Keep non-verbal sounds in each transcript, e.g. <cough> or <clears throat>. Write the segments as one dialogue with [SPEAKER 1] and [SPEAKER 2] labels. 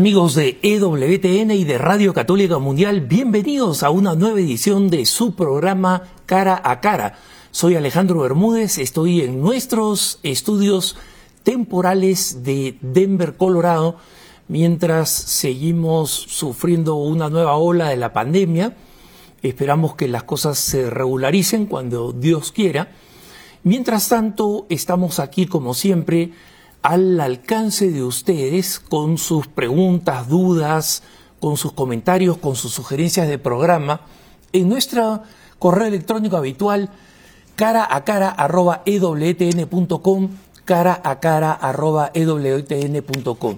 [SPEAKER 1] Amigos de EWTN y de Radio Católica Mundial, bienvenidos a una nueva edición de su programa Cara a Cara. Soy Alejandro Bermúdez, estoy en nuestros estudios temporales de Denver, Colorado, mientras seguimos sufriendo una nueva ola de la pandemia. Esperamos que las cosas se regularicen cuando Dios quiera. Mientras tanto, estamos aquí como siempre al alcance de ustedes con sus preguntas, dudas, con sus comentarios, con sus sugerencias de programa en nuestro correo electrónico habitual cara a cara arroba ewtn.com cara a cara arroba ewtn.com.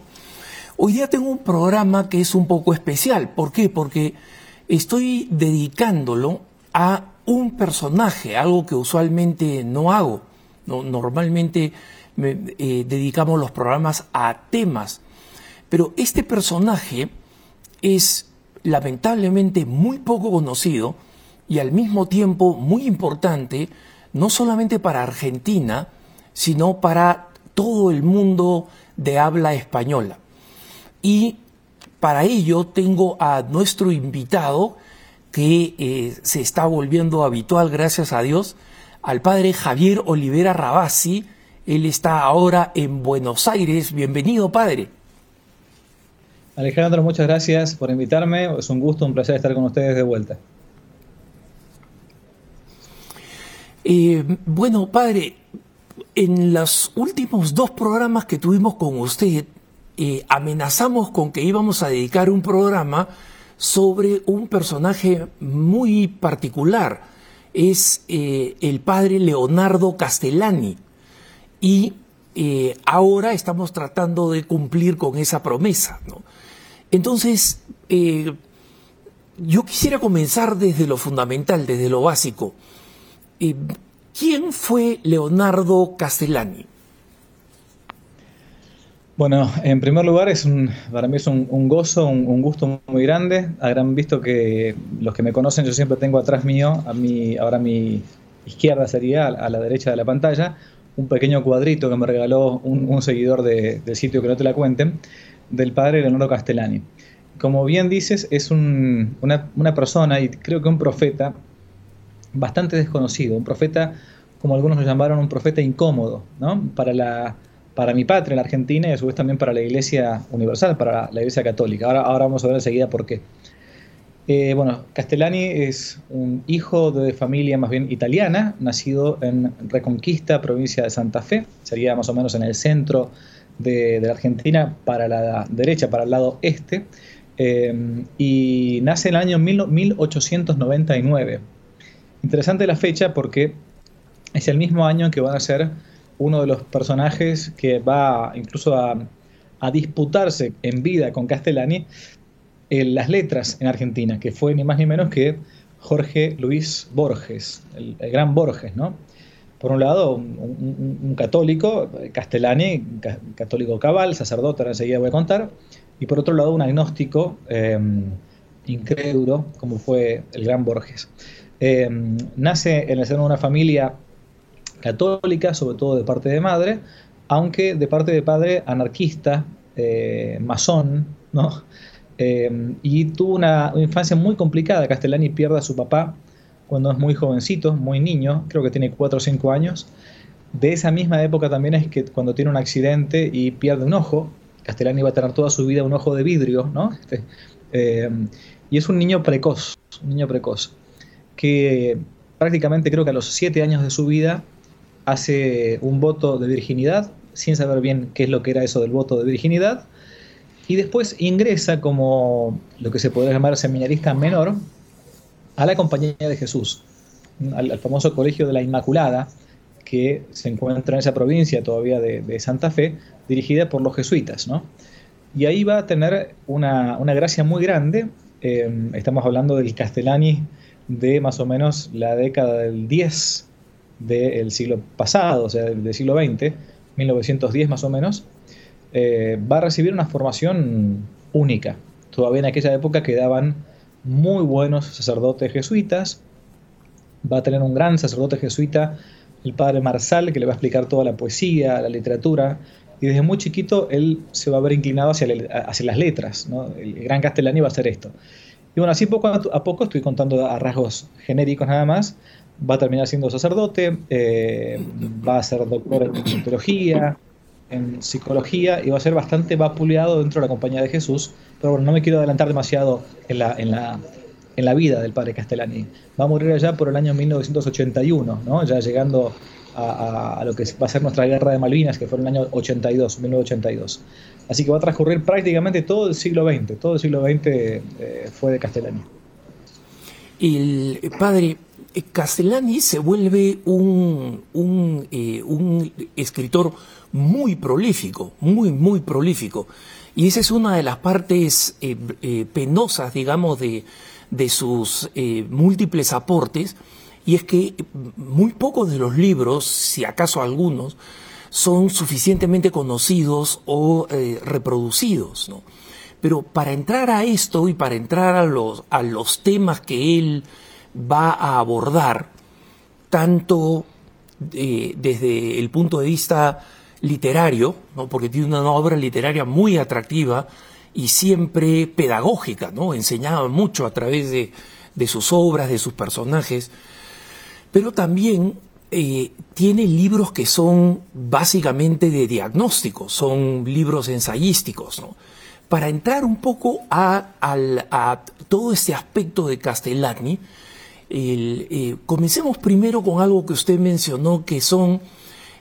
[SPEAKER 1] Hoy día tengo un programa que es un poco especial. ¿Por qué? Porque estoy dedicándolo a un personaje, algo que usualmente no hago. No, normalmente eh, dedicamos los programas a temas. Pero este personaje es lamentablemente muy poco conocido y al mismo tiempo muy importante, no solamente para Argentina, sino para todo el mundo de habla española. Y para ello tengo a nuestro invitado, que eh, se está volviendo habitual, gracias a Dios, al padre Javier Olivera Rabasi, él está ahora en Buenos Aires. Bienvenido, padre.
[SPEAKER 2] Alejandro, muchas gracias por invitarme. Es un gusto, un placer estar con ustedes de vuelta.
[SPEAKER 1] Eh, bueno, padre, en los últimos dos programas que tuvimos con usted, eh, amenazamos con que íbamos a dedicar un programa sobre un personaje muy particular. Es eh, el padre Leonardo Castellani y eh, ahora estamos tratando de cumplir con esa promesa. Entonces, eh, yo quisiera comenzar desde lo fundamental, desde lo básico. Eh, ¿Quién fue Leonardo Castellani?
[SPEAKER 2] Bueno, en primer lugar, es para mí es un, gozo, un, gusto muy grande. Habrán visto que los que me conocen, yo siempre tengo atrás mío, a mi, ahora mi izquierda sería, a la derecha de la pantalla, un pequeño cuadrito que me regaló un, seguidor del sitio que no te la cuenten, del padre Leonardo Castellani. Como bien dices, es una, persona y creo que un profeta bastante desconocido, un profeta, como algunos lo llamaron, un profeta incómodo, ¿no? Para, la, para mi patria, la Argentina, y a su vez también para la Iglesia Universal, para la Iglesia Católica. Ahora, ahora vamos a ver enseguida por qué. Eh, bueno, Castellani es un hijo de familia más bien italiana, nacido en Reconquista, provincia de Santa Fe, sería más o menos en el centro de, la Argentina, para la derecha, para el lado este, eh, y nace en el año 1899. Interesante la fecha porque es el mismo año que van a ser uno de los personajes que va incluso a disputarse en vida con Castellani las letras en Argentina, que fue ni más ni menos que Jorge Luis Borges, el, gran Borges, ¿no? Por un lado, un, católico, Castellani, católico cabal, sacerdote, enseguida voy a contar, y por otro lado, un agnóstico em, incrédulo, como fue el gran Borges. Em, nace en el seno de una familia católica, sobre todo de parte de madre, aunque de parte de padre anarquista, eh, masón, ¿no? Em, y tuvo una, infancia muy complicada. Castellani pierde a su papá cuando es muy jovencito, muy niño, creo que tiene 4 o 5 años. De esa misma época también es que cuando tiene un accidente y pierde un ojo, Castellani va a tener toda su vida un ojo de vidrio, ¿no? Este, em, y es un niño precoz, un niño precoz, que prácticamente creo que a los 7 años de su vida hace un voto de virginidad, sin saber bien qué es lo que era eso del voto de virginidad, y después ingresa como lo que se podría llamar seminarista menor a la Compañía de Jesús, al, famoso Colegio de la Inmaculada, que se encuentra en esa provincia todavía de, Santa Fe, dirigida por los jesuitas. ¿no? Y ahí va a tener una, gracia muy grande. Eh, estamos hablando del Castellani de más o menos la década del 10 del siglo pasado, o sea, del siglo XX, 1910 más o menos, eh, va a recibir una formación única. Todavía en aquella época quedaban muy buenos sacerdotes jesuitas. Va a tener un gran sacerdote jesuita, el padre Marsal, que le va a explicar toda la poesía, la literatura y desde muy chiquito él se va a ver inclinado hacia, las letras. El gran Castellani va a hacer esto. Y bueno, así poco a poco, estoy contando a rasgos genéricos nada más, va a terminar siendo sacerdote, eh, va a ser doctor en teología, en psicología y va a ser bastante vapuleado dentro de la compañía de Jesús, pero bueno, no me quiero adelantar demasiado en la, en la, en la vida del padre Castellani. Va a morir allá por el año 1981, ¿no? ya llegando a, lo que va a ser nuestra guerra de Malvinas, que fue en el año 82, 1982. Así que va a transcurrir prácticamente todo el siglo XX, todo el siglo XX eh, fue de Castellani.
[SPEAKER 1] El padre, Castellani se vuelve un, un, eh, un, escritor muy prolífico, muy, muy prolífico. Y esa es una de las partes eh, eh, penosas, digamos, de, de sus múltiples aportes, y es que muy pocos de los libros, si acaso algunos, son suficientemente conocidos o reproducidos. ¿no? Pero para entrar a esto y para entrar a los, a los temas que él va a abordar tanto eh, desde el punto de vista literario, ¿no? porque tiene una obra literaria muy atractiva y siempre pedagógica, ¿no? enseñaba mucho a través de, sus obras, de sus personajes, pero también eh, tiene libros que son básicamente de diagnóstico, son libros ensayísticos. ¿no? Para entrar un poco a, a todo este aspecto de Castellani, eh, comencemos primero con algo que usted mencionó, que son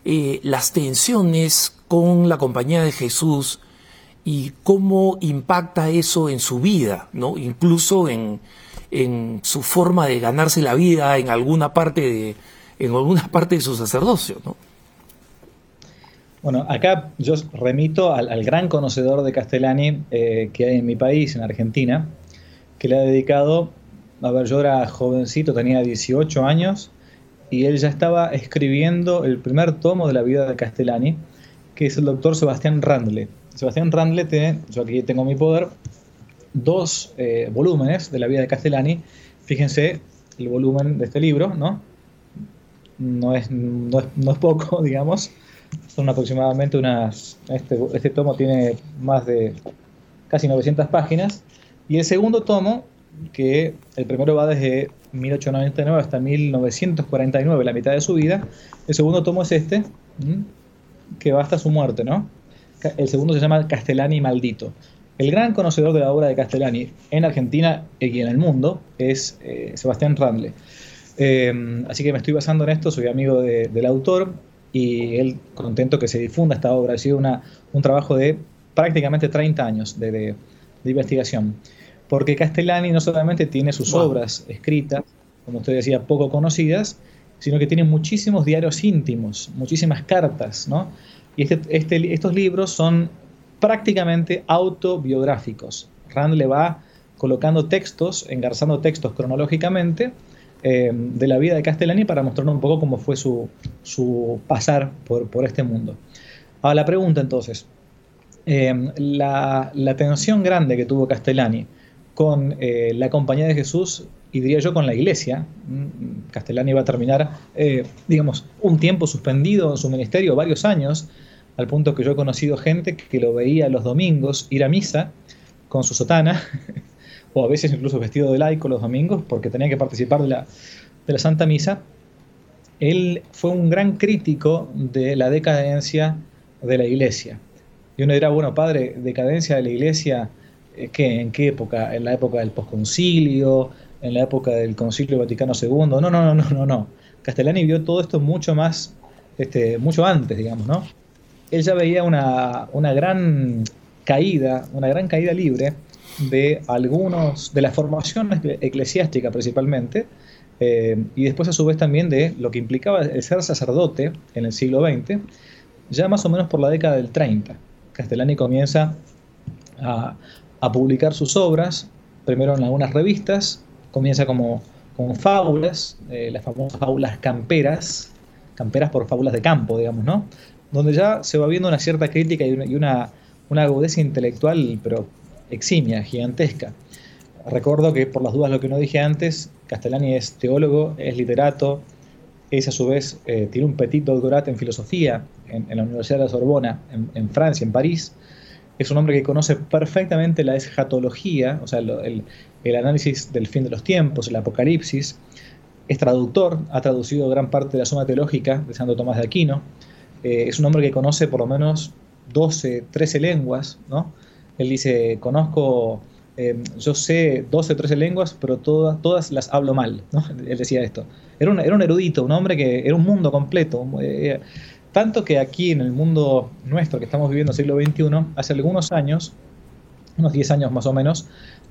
[SPEAKER 1] eh, las tensiones con la compañía de Jesús y cómo impacta eso en su vida, ¿no? incluso en, su forma de ganarse la vida en alguna parte de, en alguna parte de su sacerdocio. ¿no?
[SPEAKER 2] Bueno, acá yo remito al, gran conocedor de Castellani eh, que hay en mi país, en Argentina, que le ha dedicado a ver, yo era jovencito, tenía 18 años, y él ya estaba escribiendo el primer tomo de la vida de Castellani, que es el doctor Sebastián Randle. Sebastián Randle tiene, yo aquí tengo mi poder, dos eh, volúmenes de la vida de Castellani. Fíjense el volumen de este libro, ¿no? No es, no es, poco, <laughs> digamos. Son aproximadamente unas... Este, este tomo tiene más de casi 900 páginas. Y el segundo tomo que el primero va desde 1899 hasta 1949, la mitad de su vida. El segundo tomo es este, que va hasta su muerte, ¿no? El segundo se llama Castellani Maldito. El gran conocedor de la obra de Castellani en Argentina y en el mundo es eh, Sebastián Randle. Eh, así que me estoy basando en esto, soy amigo del autor y él contento que se difunda esta obra. Ha sido una, un trabajo de prácticamente 30 años de, de investigación porque Castellani no solamente tiene sus obras escritas, como usted decía, poco conocidas, sino que tiene muchísimos diarios íntimos, muchísimas cartas, ¿no? Y este, este, estos libros son prácticamente autobiográficos. Rand le va colocando textos, engarzando textos cronológicamente eh, de la vida de Castellani para mostrarnos un poco cómo fue su, pasar por, este mundo. Ahora la pregunta entonces, eh, la, la tensión grande que tuvo Castellani con eh, la Compañía de Jesús y diría yo con la Iglesia. Mm, Castellani iba a terminar, eh, digamos, un tiempo suspendido en su ministerio, varios años, al punto que yo he conocido gente que lo veía los domingos ir a misa con su sotana, <laughs> o a veces incluso vestido de laico los domingos, porque tenía que participar de la, de la Santa Misa. Él fue un gran crítico de la decadencia de la Iglesia. Y uno dirá, bueno, padre, decadencia de la Iglesia eh, ¿En qué época? ¿En la época del posconcilio? ¿En la época del Concilio Vaticano II? No, no, no, no, no, no. Castellani vio todo esto mucho más, este, mucho antes, digamos, ¿no? Él ya veía una, gran caída, una gran caída libre de algunos, de la formación eclesiástica principalmente, eh, y después a su vez también de lo que implicaba el ser sacerdote en el siglo XX, ya más o menos por la década del 30. Castellani comienza a, a publicar sus obras, primero en algunas revistas, comienza como, con fábulas, eh, las famosas fábulas camperas, camperas por fábulas de campo, digamos, ¿no? Donde ya se va viendo una cierta crítica y una, agudeza intelectual, pero eximia, gigantesca. Recuerdo que, por las dudas, lo que no dije antes, Castellani es teólogo, es literato, es a su vez, eh, tiene un petit doctorat en filosofía en, la Universidad de la Sorbona, en, Francia, en París. Es un hombre que conoce perfectamente la escatología, o sea, el, análisis del fin de los tiempos, el apocalipsis. Es traductor, ha traducido gran parte de la suma teológica de Santo Tomás de Aquino. Eh, es un hombre que conoce por lo menos 12, 13 lenguas, ¿no? Él dice, conozco eh, yo sé 12 o 13 lenguas, pero todas, todas las hablo mal, ¿no? <laughs> Él decía esto. Era un, era un erudito, un hombre que era un mundo completo. Eh, tanto que aquí en el mundo nuestro que estamos viviendo, siglo XXI, hace algunos años, unos 10 años más o menos,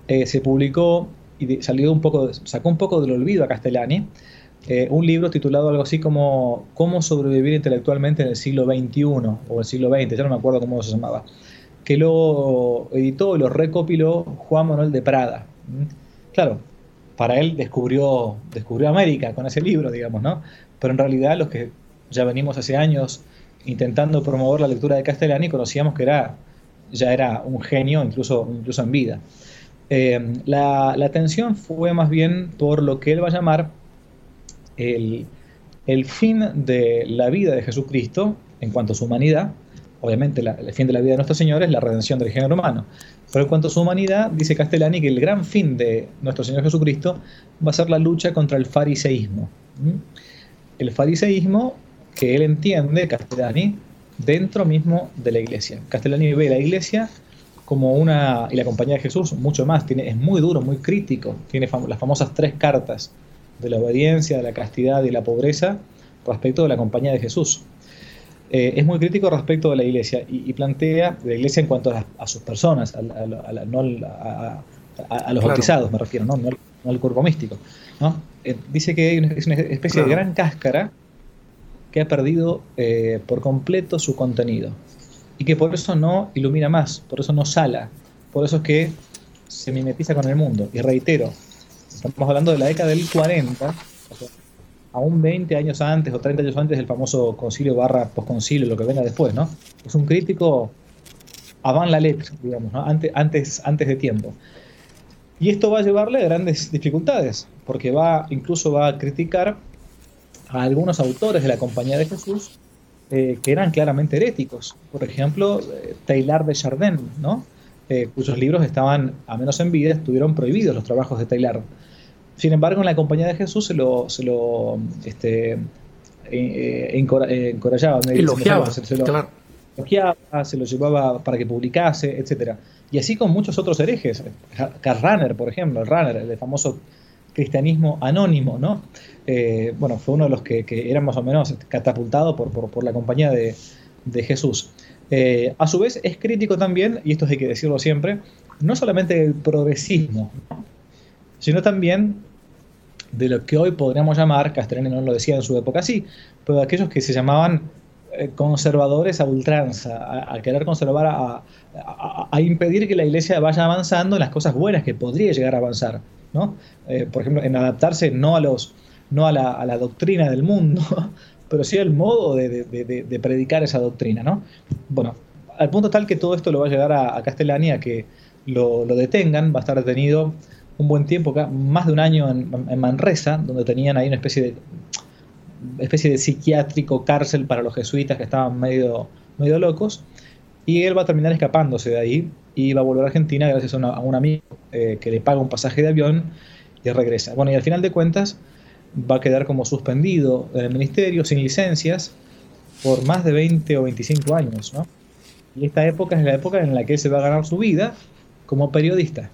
[SPEAKER 2] eh, se publicó y salió un poco, sacó un poco del olvido a Castellani, un libro titulado algo así como Cómo sobrevivir intelectualmente en el siglo XXI o el siglo XX, ya no me acuerdo cómo se llamaba que lo editó y lo recopiló Juan Manuel de Prada. Claro, para él descubrió, descubrió América con ese libro, digamos, ¿no? Pero en realidad los que ya venimos hace años intentando promover la lectura de Castellani conocíamos que era, ya era un genio, incluso, incluso en vida. Eh, la, atención fue más bien por lo que él va a llamar el, el fin de la vida de Jesucristo en cuanto a su humanidad, obviamente el fin de la vida de nuestro Señor es la redención del género humano. Pero en cuanto a su humanidad, dice Castellani que el gran fin de nuestro Señor Jesucristo va a ser la lucha contra el fariseísmo. El fariseísmo que él entiende, Castellani, dentro mismo de la iglesia. Castellani ve la iglesia como una, y la compañía de Jesús, mucho más, tiene, es muy duro, muy crítico, tiene las famosas tres cartas de la obediencia, de la castidad y la pobreza respecto de la compañía de Jesús. Eh, es muy crítico respecto de la iglesia y, plantea la iglesia en cuanto a, sus personas, a, los bautizados, me refiero, no, al cuerpo místico. Eh, dice que es una especie de gran cáscara que ha perdido eh, por completo su contenido y que por eso no ilumina más, por eso no sala, por eso es que se mimetiza con el mundo. Y reitero, estamos hablando de la década del 40, aún 20 años antes o 30 años antes del famoso concilio barra posconcilio, lo que venga después, ¿no? Es un crítico avant la letra, digamos, antes, antes, antes de tiempo. Y esto va a llevarle a grandes dificultades, porque va, incluso va a criticar a algunos autores de la Compañía de Jesús eh, que eran claramente heréticos. Por ejemplo, eh, Taylor de Chardin, ¿no? Eh, cuyos libros estaban, a menos en vida, estuvieron prohibidos los trabajos de Taylor. Sin embargo, en la compañía de Jesús se lo, se lo este, eh, encorajaba,
[SPEAKER 1] elogiaba,
[SPEAKER 2] se, lo, elogiaba, se lo llevaba para que publicase, etc. Y así con muchos otros herejes. Karl Rahner, por ejemplo, el Rahner, el famoso cristianismo anónimo, ¿no? Eh, bueno, fue uno de los que, que era más o menos catapultado por, por, la compañía de, de Jesús. a su vez es crítico también, y esto hay que decirlo siempre, no solamente del progresismo, sino también de lo que hoy podríamos llamar, Castellani no lo decía en su época así, pero de aquellos que se llamaban eh, conservadores a ultranza, a, querer conservar, a, impedir que la iglesia vaya avanzando en las cosas buenas que podría llegar a avanzar. ¿no? Eh, por ejemplo, en adaptarse no a, los, no a, la, doctrina del mundo, <laughs> pero sí al modo de, predicar esa doctrina. ¿no? Bueno, al punto tal que todo esto lo va a llegar a, a que lo, lo detengan, va a estar detenido un buen tiempo, más de un año en, Manresa, donde tenían ahí una especie de especie de psiquiátrico cárcel para los jesuitas que estaban medio, medio locos. Y él va a terminar escapándose de ahí y va a volver a Argentina gracias a, un amigo eh, que le paga un pasaje de avión y regresa. Bueno, y al final de cuentas va a quedar como suspendido en el ministerio, sin licencias, por más de 20 o 25 años. ¿no? Y esta época es la época en la que él se va a ganar su vida como periodista.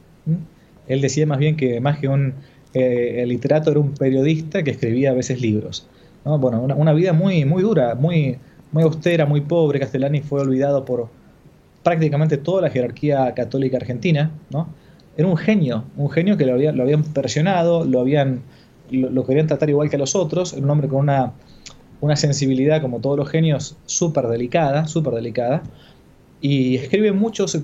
[SPEAKER 2] Él decía más bien que más que un eh, literato era un periodista que escribía a veces libros. Bueno, una, vida muy, muy dura, muy, muy austera, muy pobre. Castellani fue olvidado por prácticamente toda la jerarquía católica argentina. ¿no? Era un genio, un genio que lo, lo habían presionado, lo, habían, lo, querían tratar igual que a los otros. Un hombre con una, una sensibilidad, como todos los genios, súper delicada, súper delicada y escribe muchos,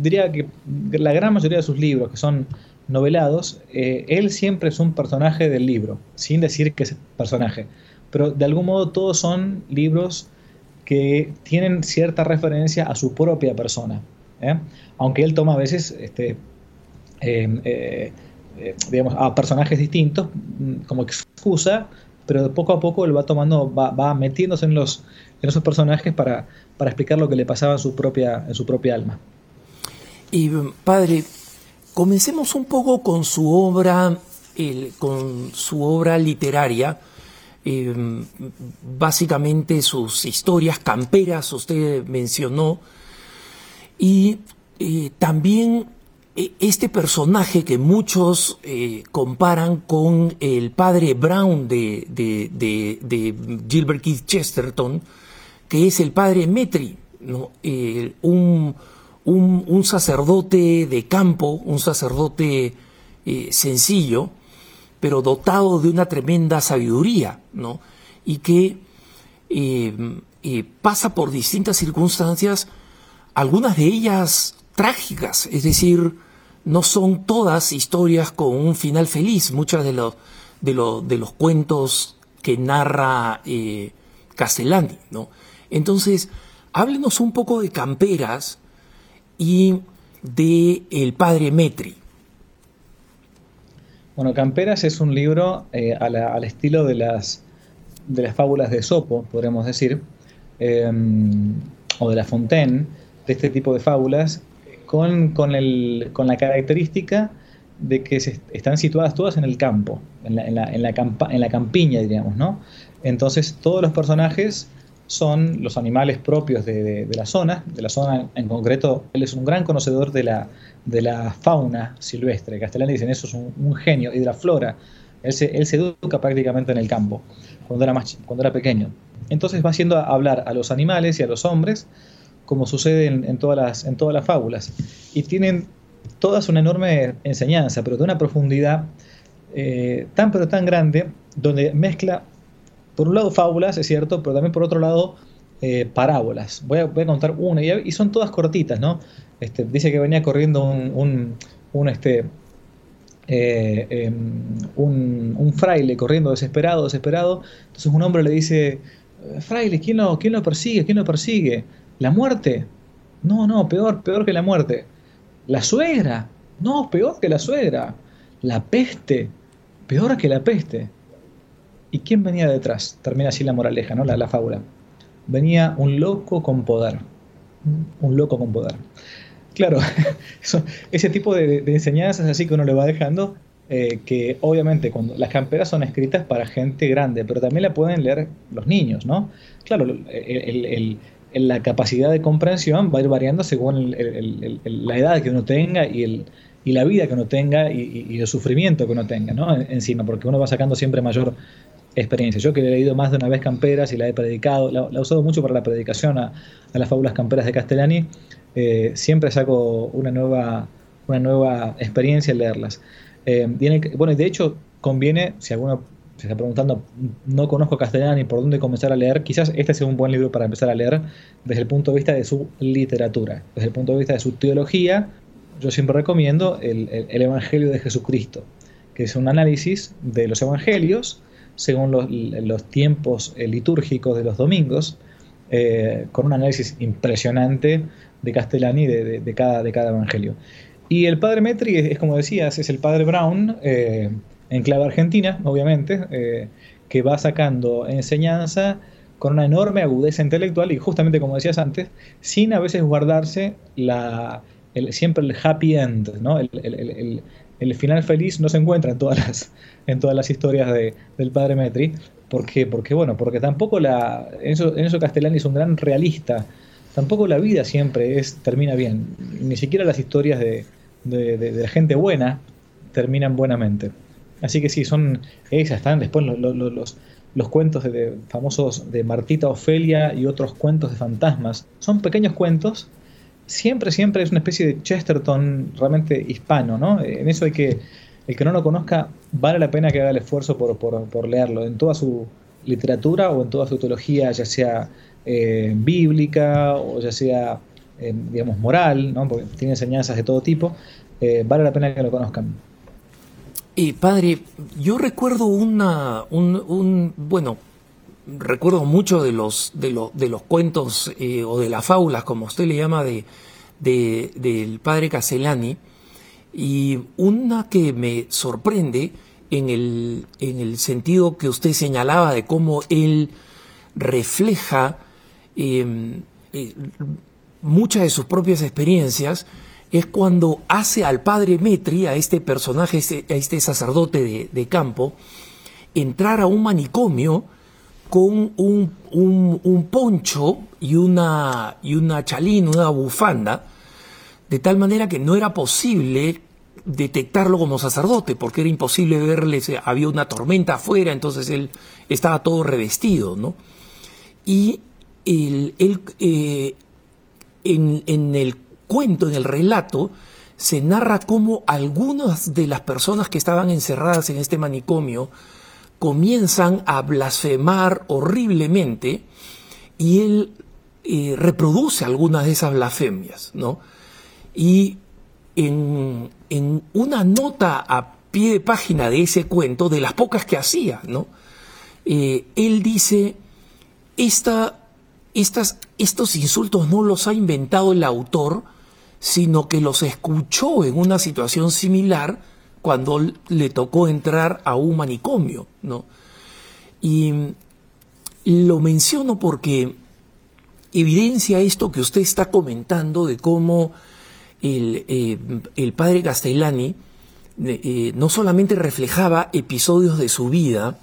[SPEAKER 2] diría que la gran mayoría de sus libros, que son novelados, eh, él siempre es un personaje del libro, sin decir que es personaje. Pero de algún modo todos son libros que tienen cierta referencia a su propia persona. ¿eh? Aunque él toma a veces este, eh, digamos, a personajes distintos mm, como excusa pero poco a poco él va tomando, va, metiéndose en, los, en esos personajes para, para explicar lo que le pasaba en su propia, en su propia alma.
[SPEAKER 1] Y padre, comencemos un poco con su obra, con su obra literaria. Eh, básicamente sus historias camperas, usted mencionó, y eh, también eh, este personaje que muchos comparan con el padre Brown de, de, Gilbert Keith Chesterton, que es el padre Metri, ¿no? un, un, sacerdote de campo, un sacerdote eh, sencillo, pero dotado de una tremenda sabiduría, ¿no? Y que eh, eh, pasa por distintas circunstancias, algunas de ellas trágicas, es decir, no son todas historias con un final feliz, muchas de los, de, de los cuentos que narra Castellani, ¿no? Entonces, háblenos un poco de camperas, y de El Padre Metri.
[SPEAKER 2] Bueno, Camperas es un libro eh, al estilo de las, de las fábulas de Sopo, podríamos decir, em, o de La Fontaine, de este tipo de fábulas, con, con, el, con la característica de que están situadas todas en el campo, en la, en la, la, en la campiña, diríamos, ¿no? Entonces todos los personajes son los animales propios de, la zona, de la zona en concreto, él es un gran conocedor de la, de la fauna silvestre, Castellani dicen eso es un, genio, y de la flora, él se, él se, educa prácticamente en el campo, cuando era, más, cuando era pequeño. Entonces va haciendo hablar a los animales y a los hombres, como sucede en, todas, las, en todas las fábulas, y tienen todas una enorme enseñanza, pero de una profundidad eh, tan pero tan grande, donde mezcla por un lado fábulas, es cierto, pero también por otro lado eh, parábolas. Voy a, contar una y, son todas cortitas, ¿no? Este, dice que venía corriendo un, un, este, eh, em, un, un, fraile corriendo desesperado, desesperado. Entonces un hombre le dice, fraile, ¿quién lo, quién lo persigue? ¿Quién lo persigue? ¿La muerte? No, no, peor, peor que la muerte. ¿La suegra? No, peor que la suegra. ¿La peste? Peor que la peste. ¿Y quién venía detrás? Termina así la moraleja, ¿no? La, la fábula. Venía un loco con poder. Un loco con poder. Claro, <laughs> ese tipo de, enseñanzas así que uno le va dejando, eh, que obviamente cuando las camperas son escritas para gente grande, pero también la pueden leer los niños, ¿no? Claro, la capacidad de comprensión va a ir variando según la edad que uno tenga y el, y la vida que uno tenga y, el sufrimiento que uno tenga, ¿no? Encima, porque uno va sacando siempre mayor experiencia. Yo que he leído más de una vez Camperas y la he predicado, la, he usado mucho para la predicación a, las fábulas camperas de Castellani, eh, siempre saco una nueva, una nueva experiencia al leerlas. Eh, bueno, y de hecho conviene, si alguno se está preguntando, no conozco Castellani, por dónde comenzar a leer, quizás este sea un buen libro para empezar a leer desde el punto de vista de su literatura, desde el punto de vista de su teología, yo siempre recomiendo el, el Evangelio de Jesucristo, que es un análisis de los evangelios, según los, tiempos eh, litúrgicos de los domingos, eh, con un análisis impresionante de Castellani de, cada, de cada evangelio. Y el padre Metri es, como decías, es el padre Brown, eh, en clave argentina, obviamente, que va sacando enseñanza con una enorme agudeza intelectual y justamente como decías antes, sin a veces guardarse la, siempre el happy end, ¿no? el, el final feliz no se encuentra en todas las, en todas las historias de, del padre Metri. ¿Por qué? Porque, bueno, porque tampoco la. En eso, en eso Castellani es un gran realista. Tampoco la vida siempre es, termina bien. Ni siquiera las historias de, de, gente buena terminan buenamente. Así que sí, son esas, están después los, los, cuentos de, famosos de Martita Ofelia y otros cuentos de fantasmas. Son pequeños cuentos siempre, siempre es una especie de Chesterton realmente hispano, ¿no? En eso hay que, el que no lo conozca, vale la pena que haga el esfuerzo por, leerlo, en toda su literatura o en toda su teología, ya sea eh, bíblica o ya sea, eh, digamos, moral, ¿no? Porque tiene enseñanzas de todo tipo, eh, vale la pena que lo conozcan.
[SPEAKER 1] Y padre, yo recuerdo una, un, un bueno, recuerdo mucho de los, de, de los cuentos eh, o de las fábulas, como usted le llama, de, del padre Castellani, y una que me sorprende en el, en el sentido que usted señalaba de cómo él refleja em, eh, muchas de sus propias experiencias, es cuando hace al padre Metri, a este personaje, este, a este sacerdote de, campo, entrar a un manicomio con un, un, poncho y una, y una chalín, una bufanda, de tal manera que no era posible detectarlo como sacerdote, porque era imposible verle, había una tormenta afuera, entonces él estaba todo revestido, ¿no? Y él, eh, en, en, el cuento, en el relato, se narra cómo algunas de las personas que estaban encerradas en este manicomio comienzan a blasfemar horriblemente y él eh, reproduce algunas de esas blasfemias, ¿no? Y en, una nota a pie de página de ese cuento, de las pocas que hacía, ¿no? Eh, él dice, esta, estas, estos insultos no los ha inventado el autor, sino que los escuchó en una situación similar cuando le tocó entrar a un manicomio, ¿no? Y lo menciono porque evidencia esto que usted está comentando de cómo el, eh, padre Castellani eh, no solamente reflejaba episodios de su vida,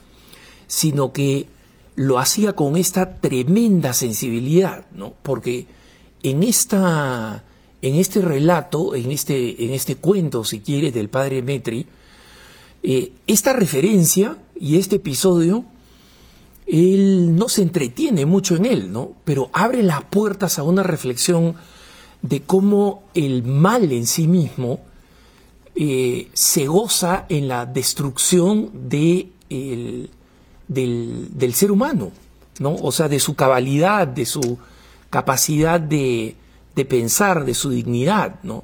[SPEAKER 1] sino que lo hacía con esta tremenda sensibilidad, ¿no? Porque en esta en este relato, en este, en este cuento, si quiere, del padre Metri, eh, esta referencia y este episodio, él no se entretiene mucho en él, ¿no? Pero abre las puertas a una reflexión de cómo el mal en sí mismo eh, se goza en la destrucción de del, del ser humano, ¿no? O sea, de su cabalidad, de su capacidad de, de pensar, de su dignidad, ¿no?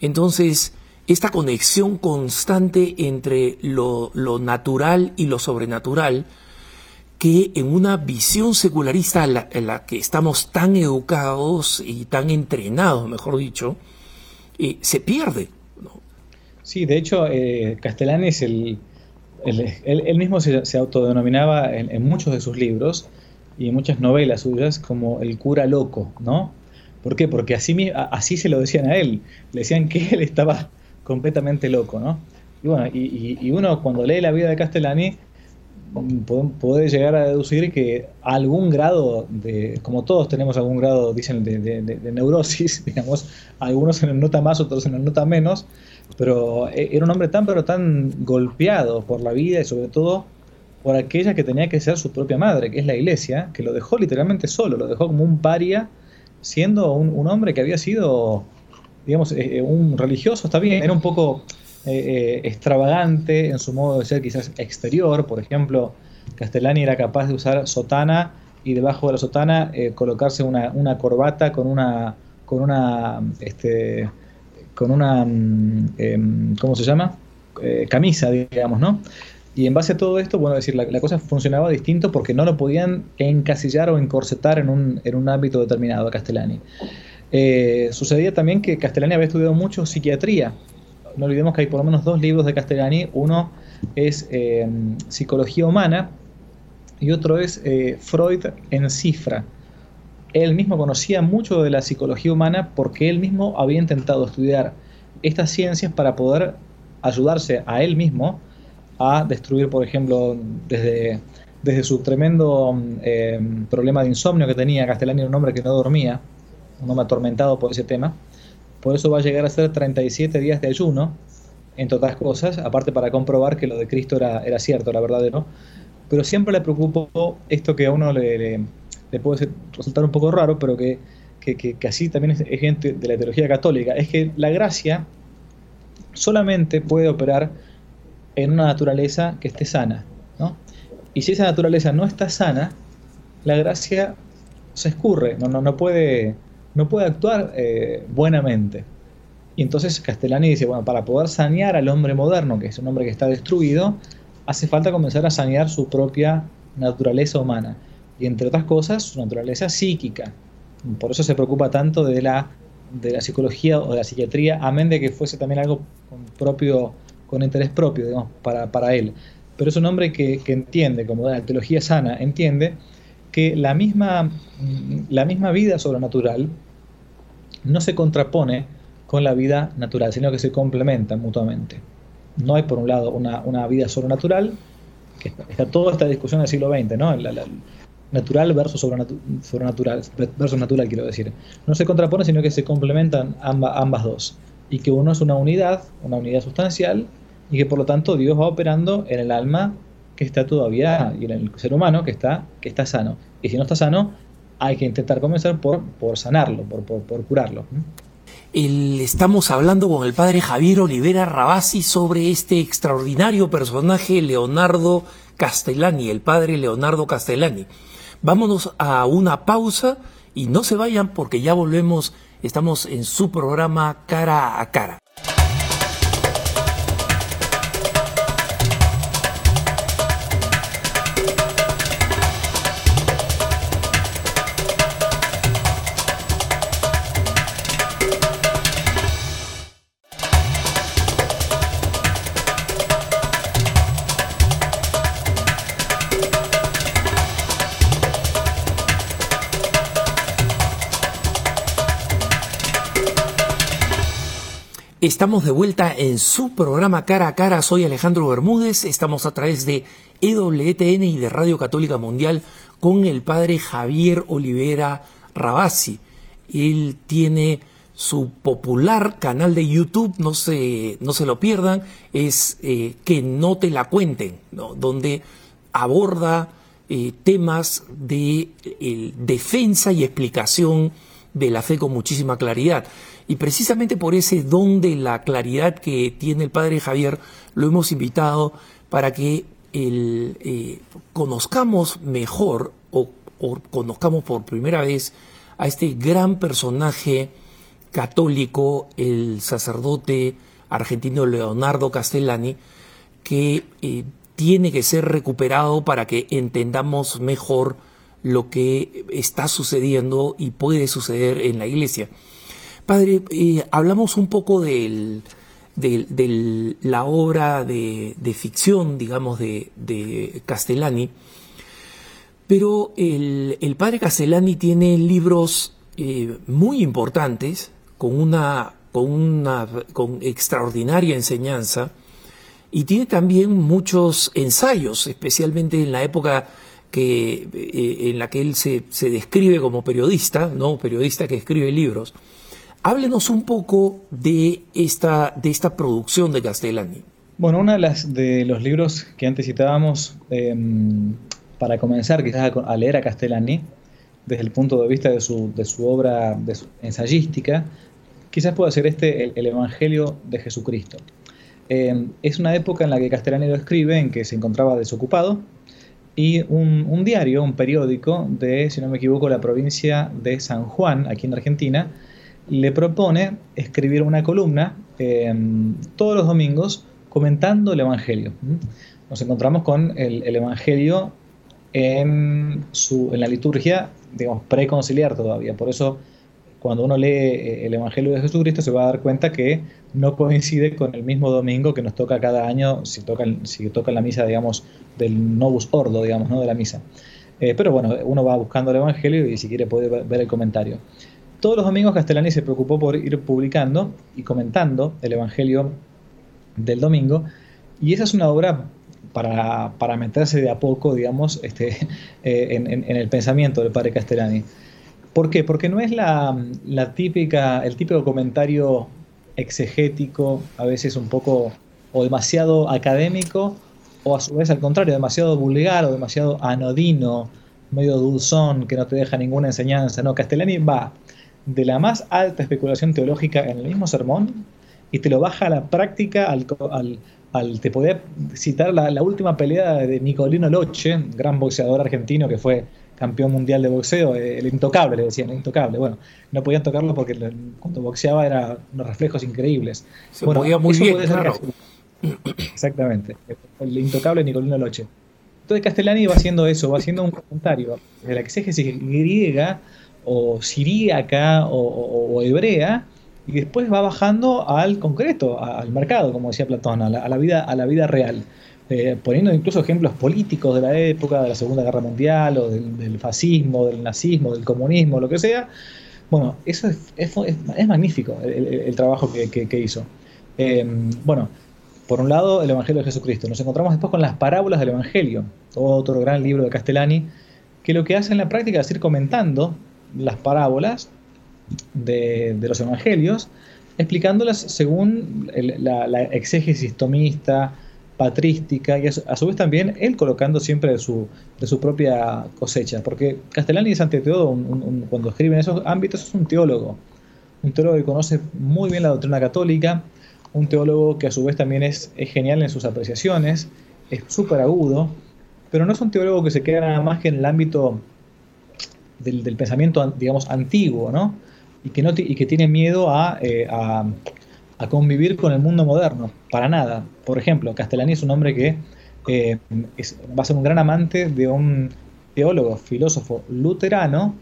[SPEAKER 1] Entonces, esta conexión constante entre lo, natural y lo sobrenatural, que en una visión secularista en la, que estamos tan educados y tan entrenados, mejor dicho, eh, se pierde.
[SPEAKER 2] Sí, de hecho, eh, Castellani es el, él, mismo se, autodenominaba en, en, muchos de sus libros y en muchas novelas suyas como el cura loco, ¿no? ¿Por qué? Porque así, así se lo decían a él. Le decían que él estaba completamente loco, ¿no? Y bueno, y, uno cuando lee la vida de Castellani puede llegar a deducir que algún grado de, como todos tenemos algún grado, dicen, de, neurosis, <laughs> digamos, algunos se nos nota más, otros se nos nota menos, pero e, era un hombre tan, pero tan golpeado por la vida y sobre todo por aquella que tenía que ser su propia madre, que es la iglesia, que lo dejó literalmente solo, lo dejó como un paria siendo un, hombre que había sido, digamos, eh, eh, un religioso, está bien, era un poco eh, extravagante en su modo de ser quizás exterior, por ejemplo, Castellani era capaz de usar sotana y debajo de la sotana colocarse una, una, corbata con una, con una, este, con una, mm, em, ¿cómo se llama? camisa, digamos, ¿no? Y en base a todo esto, bueno, decir, la, cosa funcionaba distinto porque no lo podían encasillar o encorsetar en un, en un ámbito determinado a Castellani. Eh, sucedía también que Castellani había estudiado mucho psiquiatría. No olvidemos que hay por lo menos dos libros de Castellani. Uno es eh, Psicología Humana y otro es eh, Freud en cifra. Él mismo conocía mucho de la psicología humana porque él mismo había intentado estudiar estas ciencias para poder ayudarse a él mismo a destruir, por ejemplo, desde, desde su tremendo eh, problema de insomnio que tenía, Castellani era un hombre que no dormía, un hombre atormentado por ese tema, por eso va a llegar a ser 37 días de ayuno, entre otras cosas, aparte para comprobar que lo de Cristo era, era cierto, era verdadero, pero siempre le preocupó esto que a uno le, le, puede resultar un poco raro, pero que, que, que, así también es gente de la teología católica, es que la gracia solamente puede operar en una naturaleza que esté sana. ¿no? Y si esa naturaleza no está sana, la gracia se escurre, no, no, no, puede, no puede actuar eh, buenamente. Y entonces Castellani dice, bueno, para poder sanear al hombre moderno, que es un hombre que está destruido, hace falta comenzar a sanear su propia naturaleza humana. Y entre otras cosas, su naturaleza psíquica. Por eso se preocupa tanto de la, de la psicología o de la psiquiatría, amén de que fuese también algo propio con interés propio, digamos, para, para él. Pero es un hombre que, que entiende, como la teología sana, entiende que la misma, la misma vida sobrenatural no se contrapone con la vida natural, sino que se complementan mutuamente. No hay, por un lado, una, una vida sobrenatural, que está, toda esta discusión del siglo XX, ¿no? natural versus sobrenatural, versus natural, quiero decir. No se contrapone, sino que se complementan ambas dos. Y que uno es una unidad, una unidad sustancial, y que por lo tanto Dios va operando en el alma que está todavía, y en el ser humano que está, que está sano. Y si no está sano, hay que intentar comenzar por, por sanarlo, por, por, curarlo.
[SPEAKER 1] estamos hablando con el padre Javier Olivera Rabasi sobre este extraordinario personaje Leonardo Castellani, el padre Leonardo Castellani. Vámonos a una pausa y no se vayan porque ya volvemos, estamos en su programa cara a cara. Estamos de vuelta en su programa Cara a Cara. Soy Alejandro Bermúdez. Estamos a través de EWTN y de Radio Católica Mundial con el padre Javier Olivera Rabasi. Él tiene su popular canal de YouTube, no se, no se lo pierdan, es eh, Que no te la cuenten, donde aborda eh, temas de eh, defensa y explicación de la fe con muchísima claridad. Y precisamente por ese don de la claridad que tiene el padre Javier, lo hemos invitado para que eh, conozcamos mejor o, conozcamos por primera vez a este gran personaje católico, el sacerdote argentino Leonardo Castellani, que eh, tiene que ser recuperado para que entendamos mejor lo que está sucediendo y puede suceder en la iglesia. Padre, eh, hablamos un poco de la obra de, ficción, digamos, de, Castellani, pero el, padre Castellani tiene libros eh, muy importantes, con una, con extraordinaria enseñanza, y tiene también muchos ensayos, especialmente en la época que, eh, en la que él se, se describe como periodista, ¿no? periodista que escribe libros. Háblenos un poco de esta, de esta producción de Castellani.
[SPEAKER 2] Bueno, uno de, los libros que antes citábamos, em, para comenzar quizás a, leer a Castellani, desde el punto de vista de su, de su obra de ensayística, quizás pueda ser este el, Evangelio de Jesucristo. Em, es una época en la que Castellani lo escribe, en que se encontraba desocupado, y un, un, diario, un periódico de, si no me equivoco, la provincia de San Juan, aquí en Argentina, le propone escribir una columna em, todos los domingos comentando el Evangelio. Nos encontramos con el, Evangelio en, su, en la liturgia, digamos, preconciliar todavía. Por eso, cuando uno lee eh, el Evangelio de Jesucristo, se va a dar cuenta que no coincide con el mismo domingo que nos toca cada año, si toca, si toca la misa, digamos, del Novus Ordo, digamos, ¿no? de la misa. Eh, pero bueno, uno va buscando el Evangelio y si quiere puede ver el comentario todos los domingos Castellani se preocupó por ir publicando y comentando el Evangelio del domingo, y esa es una obra para, para meterse de a poco, digamos, este, <laughs> eh, en, el pensamiento del padre Castellani. ¿Por qué? Porque no es la, típica, el típico comentario exegético, a veces un poco o demasiado académico, o a su vez al contrario, demasiado vulgar o demasiado anodino, medio dulzón, que no te deja ninguna enseñanza. No, Castellani va de la más alta especulación teológica en el mismo sermón y te lo baja a la práctica al, al, te podía citar la, última pelea de Nicolino Loche, gran boxeador argentino que fue campeón mundial de boxeo, eh, el intocable, le decían, el intocable. Bueno, no podían tocarlo porque cuando boxeaba era unos reflejos increíbles.
[SPEAKER 1] Se podía muy bien, claro.
[SPEAKER 2] Exactamente, el intocable Nicolino Loche. Entonces Castellani va haciendo eso, va haciendo un comentario de la exégesis griega o siríaca o, hebrea y después va bajando al concreto, al mercado, como decía Platón, a la, vida, a la vida real. Eh, poniendo incluso ejemplos políticos de la época, de la Segunda Guerra Mundial, o del, fascismo, del nazismo, del comunismo, lo que sea. Bueno, eso es, magnífico el, trabajo que, hizo. Eh, bueno, por un lado, el Evangelio de Jesucristo. Nos encontramos después con las parábolas del Evangelio, otro gran libro de Castellani, que lo que hace en la práctica es ir comentando las parábolas de, los evangelios, explicándolas según la, exégesis tomista, patrística, y a su, vez también él colocando siempre de su, de su propia cosecha, porque Castellani es ante todo, cuando escribe en esos ámbitos, es un teólogo, un teólogo que conoce muy bien la doctrina católica, un teólogo que a su vez también es, es genial en sus apreciaciones, es súper agudo, pero no es un teólogo que se queda nada más que en el ámbito del, pensamiento, digamos, antiguo, ¿no? y que, no y que tiene miedo eh, a, a, convivir con el mundo moderno, para nada. Por ejemplo, Castellani es un hombre que eh, va a ser un gran amante de un teólogo, filósofo luterano,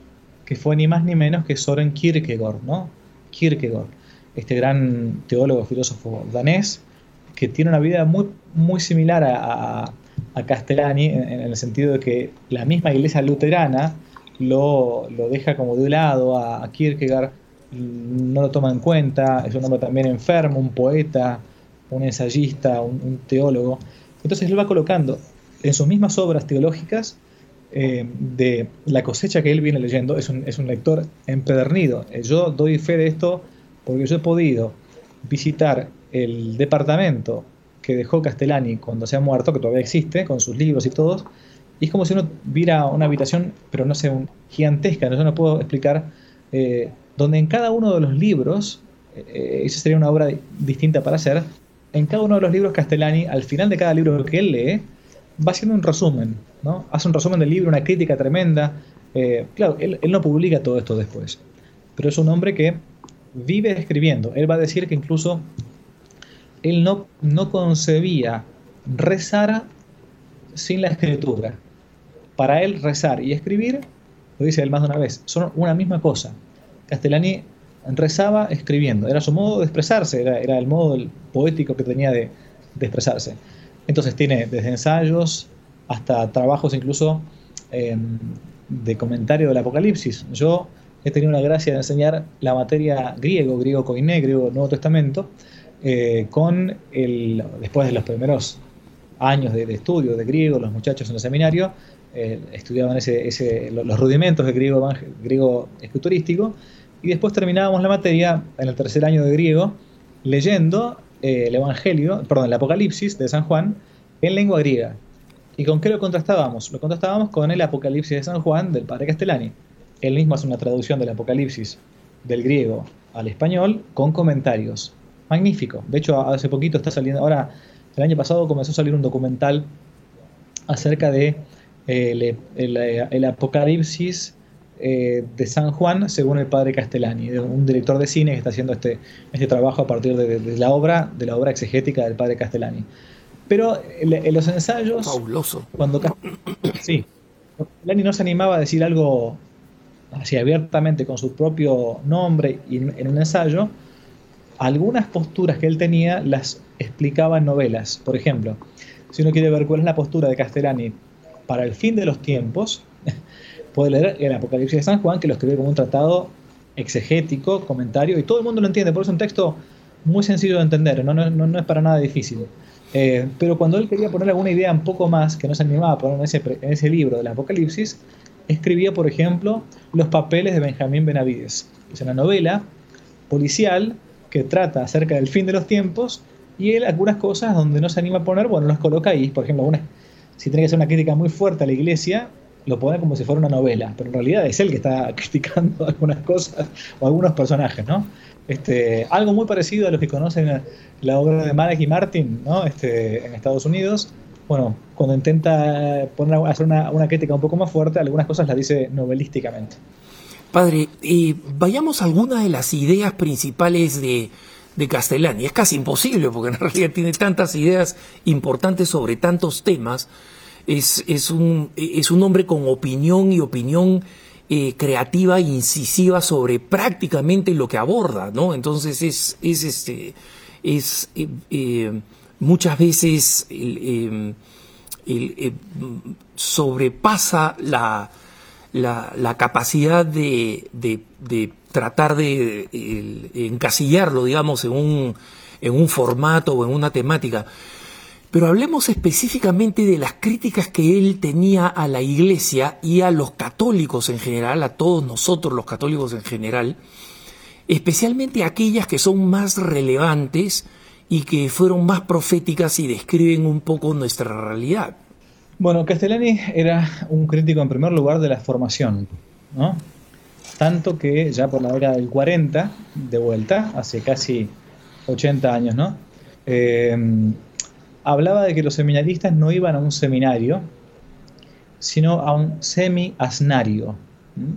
[SPEAKER 2] que fue ni más ni menos que Soren Kierkegaard, ¿no? Kierkegaard, este gran teólogo, filósofo danés, que tiene una vida muy, muy similar a, a, Castellani, en, el sentido de que la misma iglesia luterana lo, deja como de un lado a, Kierkegaard, no lo toma en cuenta, es un hombre también enfermo, un poeta, un ensayista, un, teólogo. Entonces él va colocando en sus mismas obras teológicas eh, de la cosecha que él viene leyendo, es un, es un lector empedernido. Eh, yo doy fe de esto porque yo he podido visitar el departamento que dejó Castellani cuando se ha muerto, que todavía existe, con sus libros y todos, y es como si uno viera una habitación, pero no sé, gigantesca, no, yo no puedo explicar, eh, donde en cada uno de los libros, eh, esa sería una obra distinta para hacer, en cada uno de los libros Castellani, al final de cada libro que él lee, va haciendo un resumen, ¿no? Hace un resumen del libro, una crítica tremenda. Eh, claro, él, él, no publica todo esto después, pero es un hombre que vive escribiendo. Él va a decir que incluso él no, no concebía rezar sin la escritura para él rezar y escribir, lo dice él más de una vez, son una misma cosa. Castellani rezaba escribiendo, era su modo de expresarse, era, el modo poético que tenía de, expresarse. Entonces tiene desde ensayos hasta trabajos incluso em, de comentario del Apocalipsis. Yo he tenido la gracia de enseñar la materia griego, griego koiné, griego Nuevo Testamento, eh, con el, después de los primeros años de, de, estudio de griego, los muchachos en el seminario, eh, estudiaban ese, los rudimentos del griego, griego escriturístico, y después terminábamos la materia en el tercer año de griego leyendo eh, el Evangelio, perdón, el Apocalipsis de San Juan en lengua griega. ¿Y con qué lo contrastábamos? Lo contrastábamos con el Apocalipsis de San Juan del padre Castellani. Él mismo hace una traducción del Apocalipsis del griego al español con comentarios. Magnífico. De hecho, hace poquito está saliendo, ahora, el año pasado comenzó a salir un documental acerca de el, Apocalipsis eh, de San Juan según el padre Castellani, un director de cine que está haciendo este, este trabajo a partir de, la obra, de la obra exegética del padre Castellani. Pero en, los ensayos,
[SPEAKER 1] Fabuloso.
[SPEAKER 2] cuando sí, Castellani no se animaba a decir algo así abiertamente con su propio nombre y en, un ensayo, algunas posturas que él tenía las explicaba en novelas. Por ejemplo, si uno quiere ver cuál es la postura de Castellani para el fin de los tiempos, <laughs> puede leer el Apocalipsis de San Juan, que lo escribe como un tratado exegético, comentario, y todo el mundo lo entiende, por eso es un texto muy sencillo de entender, no, no, es para nada difícil. Eh, pero cuando él quería poner alguna idea un poco más, que no se animaba a poner en ese, en ese libro del Apocalipsis, escribía, por ejemplo, los papeles de Benjamín Benavides. Es una novela policial que trata acerca del fin de los tiempos y él algunas cosas donde no se anima a poner, bueno, las coloca ahí, por ejemplo, algunas si tiene que hacer una crítica muy fuerte a la iglesia, lo pone como si fuera una novela, pero en realidad es él que está <laughs> criticando algunas cosas o algunos personajes, ¿no? Este, algo muy parecido a los que conocen la obra de Malek y Martin, ¿no? Este, en Estados Unidos. Bueno, cuando intenta poner, hacer una, una crítica un poco más fuerte, algunas cosas las dice novelísticamente.
[SPEAKER 1] Padre, eh, vayamos a algunas de las ideas principales de, de Castellani. Es casi imposible porque en realidad tiene tantas ideas importantes sobre tantos temas. Es, es, un, es un hombre con opinión y opinión eh, creativa e incisiva sobre prácticamente lo que aborda, ¿no? Entonces es, es este, es eh, eh, muchas veces sobrepasa la, la, capacidad de, tratar de encasillarlo, digamos, en un, en un formato o en una temática. Pero hablemos específicamente de las críticas que él tenía a la iglesia y a los católicos en general, a todos nosotros los católicos en general, especialmente aquellas que son más relevantes y que fueron más proféticas y describen un poco nuestra realidad.
[SPEAKER 2] Bueno, Castellani era un crítico en primer lugar de la formación, ¿no? Tanto que ya por la era del 40, de vuelta, hace casi 80 años, ¿no? Eh, hablaba de que los seminaristas no iban a un seminario, sino a un semi-asnario.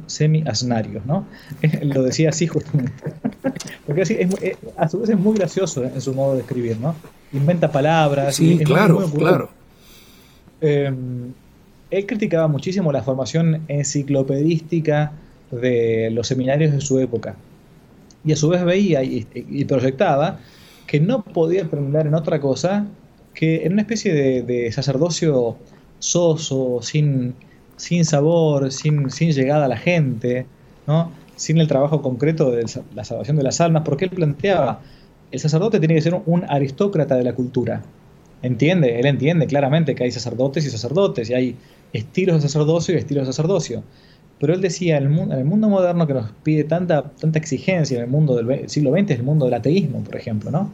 [SPEAKER 2] Semi-asnario, ¿no? <laughs> Lo decía así justamente. <laughs> Porque así es, a su vez es muy gracioso en su modo de escribir, ¿no? Inventa palabras.
[SPEAKER 1] Sí, claro, claro.
[SPEAKER 2] Em, él criticaba muchísimo la formación enciclopedística de los seminarios de su época. Y a su vez veía y, proyectaba que no podía terminar en otra cosa que en una especie de, sacerdocio soso, sin, sin sabor, sin, sin, llegada a la gente, ¿no? sin el trabajo concreto de la salvación de las almas, porque él planteaba, el sacerdote tiene que ser un aristócrata de la cultura. Entiende, él entiende claramente que hay sacerdotes y sacerdotes, y hay estilos de sacerdocio y estilos de sacerdocio. Pero él decía, en el mundo, el mundo moderno que nos pide tanta, tanta exigencia, en el mundo del siglo XX, es el mundo del ateísmo, por ejemplo, ¿no?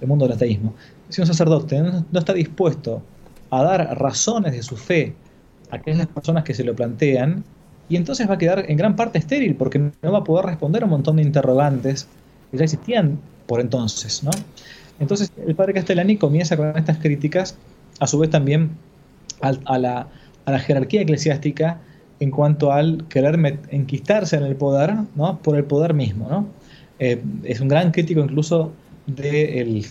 [SPEAKER 2] El mundo del ateísmo si un sacerdote no está dispuesto a dar razones de su fe a aquellas personas que se lo plantean, y entonces va a quedar en gran parte estéril, porque no va a poder responder a un montón de interrogantes que ya existían por entonces, ¿no? Entonces el padre Castellani comienza con estas críticas, a su vez también a, la, jerarquía eclesiástica en cuanto al querer enquistarse en el poder, ¿no? Por el poder mismo, ¿no? Eh, es un gran crítico incluso del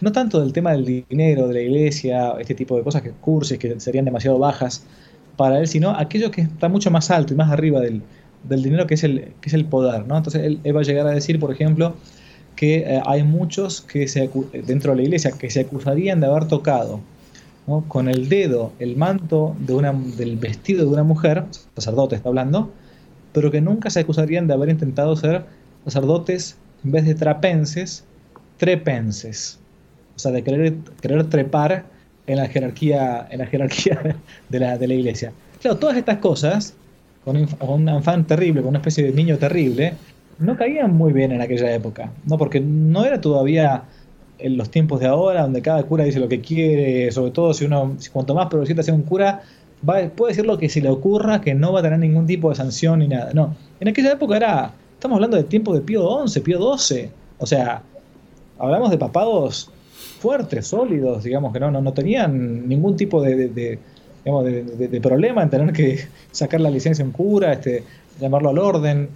[SPEAKER 2] no tanto del tema del dinero, de la iglesia, este tipo de cosas que curses que serían demasiado bajas para él, sino aquello que está mucho más alto y más arriba del, dinero que es el, que es el poder. ¿no? Entonces él, va a llegar a decir, por ejemplo, que eh, hay muchos que se dentro de la iglesia que se acusarían de haber tocado con el dedo el manto de una, del vestido de una mujer, sacerdote está hablando, pero que nunca se acusarían de haber intentado ser sacerdotes en vez de trapenses, trepenses o sea, de querer, querer trepar en la jerarquía, en la jerarquía <laughs> de la, de la iglesia. Claro, todas estas cosas, con un, afán terrible, con una especie de niño terrible, no caían muy bien en aquella época, ¿no? Porque no era todavía en los tiempos de ahora, donde cada cura dice lo que quiere, sobre todo si uno, cuanto más progresista sea un cura, va, puede decir lo que se le ocurra, que no va a tener ningún tipo de sanción ni nada. No, en aquella época era, estamos hablando de tiempos de Pío XI, Pío XII, o sea, hablamos de papados fuertes, sólidos, digamos que no, no, no tenían ningún tipo de, de, problema en tener que <laughs> sacar la licencia en cura, este, llamarlo al orden.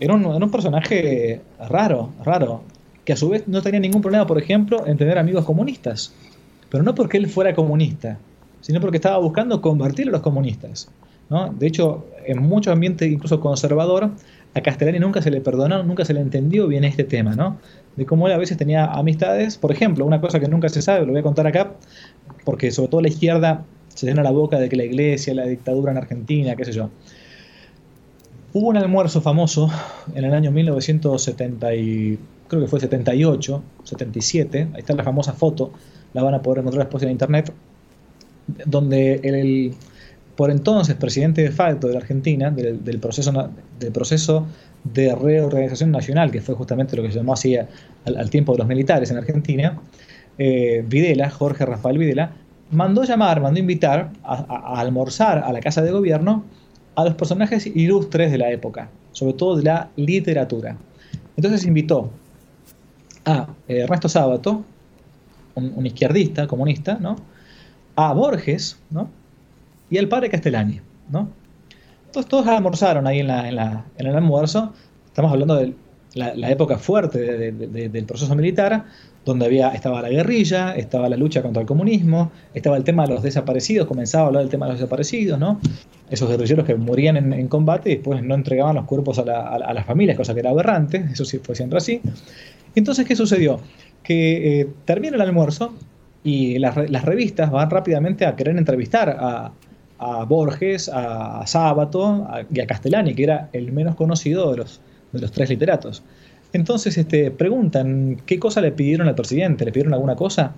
[SPEAKER 2] Era un, un personaje raro, raro, que a su vez no tenía ningún problema, por ejemplo, en tener amigos comunistas. Pero no porque él fuera comunista, sino porque estaba buscando convertir a los comunistas. De hecho, en muchos ambientes, incluso conservador, a Castellani nunca se le perdonó, nunca se le entendió bien este tema, ¿no? de cómo él a veces tenía amistades. Por ejemplo, una cosa que nunca se sabe, lo voy a contar acá, porque sobre todo la izquierda se llena la boca de que la iglesia, la dictadura en Argentina, qué sé yo. Hubo un almuerzo famoso en el año 1970, y, creo que fue 78, 77, ahí está la famosa foto, la van a poder encontrar después en internet, donde el, por entonces presidente de facto de la Argentina, del, del proceso, del proceso de reorganización nacional, que fue justamente lo que se llamó así al, tiempo de los militares en Argentina, eh, Videla, Jorge Rafael Videla, mandó llamar, mandó invitar a, almorzar a la Casa de Gobierno a los personajes ilustres de la época, sobre todo de la literatura. Entonces invitó a eh, Ernesto Sábato, un, izquierdista, comunista, ¿no? a Borges ¿no? y al padre Castellani. ¿no? Entonces todos almorzaron ahí en, el almuerzo. Estamos hablando de la, época fuerte del proceso militar, donde había, estaba la guerrilla, estaba la lucha contra el comunismo, estaba el tema de los desaparecidos, comenzaba a hablar del tema de los desaparecidos, ¿no? esos guerrilleros que morían en, combate y después no entregaban los cuerpos a, las familias, cosa que era aberrante, eso sí fue siempre así. Entonces, ¿qué sucedió? Que eh, termina el almuerzo y las, revistas van rápidamente a querer entrevistar a, Borges, a, Sábato y a Castellani, que era el menos conocido de los, de los tres literatos. Entonces este, preguntan qué cosa le pidieron al presidente, le pidieron alguna cosa.